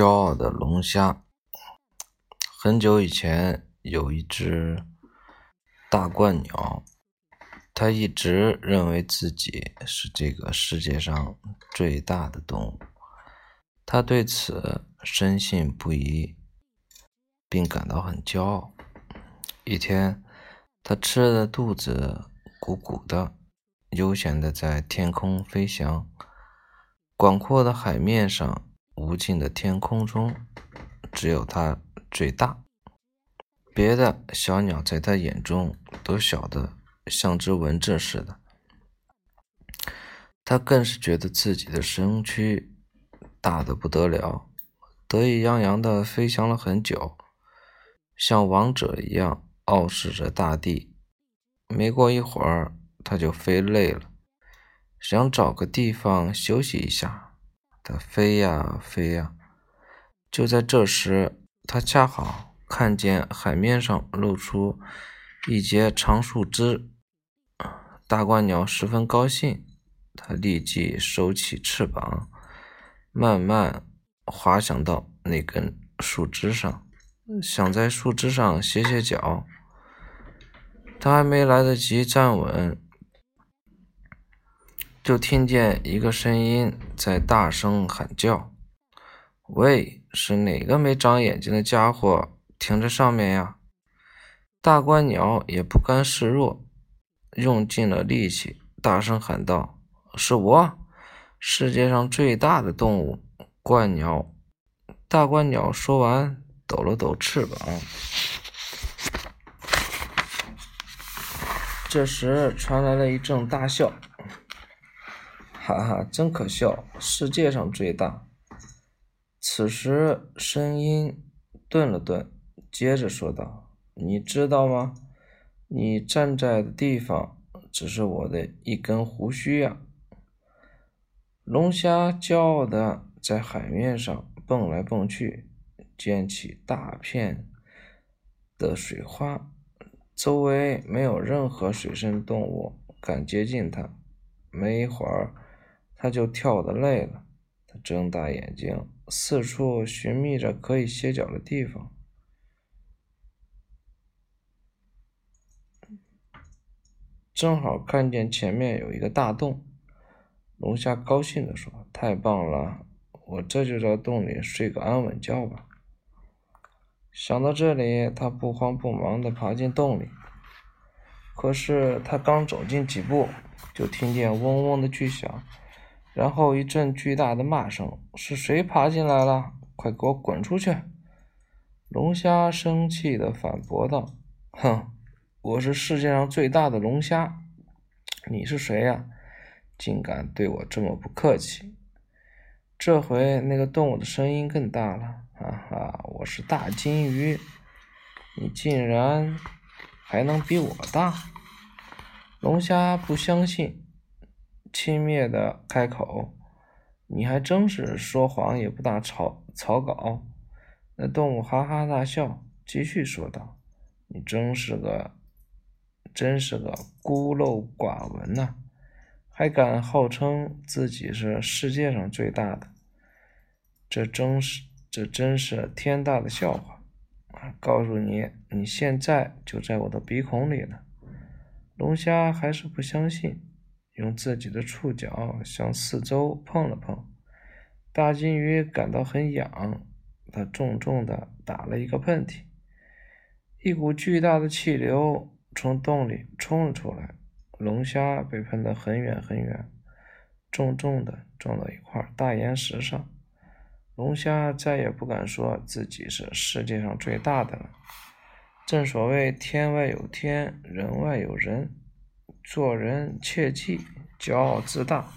骄傲的龙虾。很久以前，有一只大鹳鸟，它一直认为自己是这个世界上最大的动物，它对此深信不疑，并感到很骄傲。一天，它吃的肚子鼓鼓的，悠闲的在天空飞翔，广阔的海面上。无尽的天空中，只有它最大。别的小鸟在它眼中都小得像只蚊子似的。它更是觉得自己的身躯大得不得了，得意洋洋地飞翔了很久，像王者一样傲视着大地。没过一会儿，它就飞累了，想找个地方休息一下。它飞呀飞呀，就在这时，它恰好看见海面上露出一截长树枝。大鹳鸟十分高兴，它立即收起翅膀，慢慢滑翔到那根树枝上，想在树枝上歇歇脚。它还没来得及站稳。就听见一个声音在大声喊叫：“喂，是哪个没长眼睛的家伙停在上面呀？”大鹳鸟也不甘示弱，用尽了力气，大声喊道：“是我，世界上最大的动物——鹳鸟。”大鹳鸟说完，抖了抖翅膀。这时传来了一阵大笑。哈哈，真可笑！世界上最大。此时，声音顿了顿，接着说道：“你知道吗？你站在的地方只是我的一根胡须呀。”龙虾骄傲的在海面上蹦来蹦去，溅起大片的水花，周围没有任何水生动物敢接近它。没一会儿。他就跳得累了，他睁大眼睛，四处寻觅着可以歇脚的地方。正好看见前面有一个大洞，龙虾高兴地说：“太棒了，我这就在洞里睡个安稳觉吧。”想到这里，他不慌不忙地爬进洞里。可是他刚走进几步，就听见嗡嗡的巨响。然后一阵巨大的骂声：“是谁爬进来了？快给我滚出去！”龙虾生气地反驳道：“哼，我是世界上最大的龙虾，你是谁呀？竟敢对我这么不客气！”这回那个动物的声音更大了：“哈哈，我是大金鱼，你竟然还能比我大？”龙虾不相信。轻蔑的开口：“你还真是说谎也不打草草稿。”那动物哈哈大笑，继续说道：“你真是个，真是个孤陋寡闻呐，还敢号称自己是世界上最大的，这真是这真是天大的笑话！告诉你，你现在就在我的鼻孔里呢。”龙虾还是不相信。用自己的触角向四周碰了碰，大金鱼感到很痒，它重重地打了一个喷嚏，一股巨大的气流从洞里冲了出来，龙虾被喷得很远很远，重重地撞到一块大岩石上。龙虾再也不敢说自己是世界上最大的了。正所谓天外有天，人外有人。做人切记骄傲自大，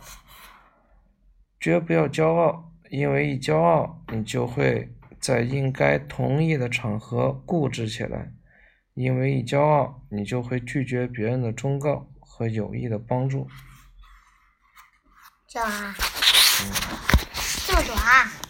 绝不要骄傲，因为一骄傲，你就会在应该同意的场合固执起来；因为一骄傲，你就会拒绝别人的忠告和有益的帮助。这样啊。嗯。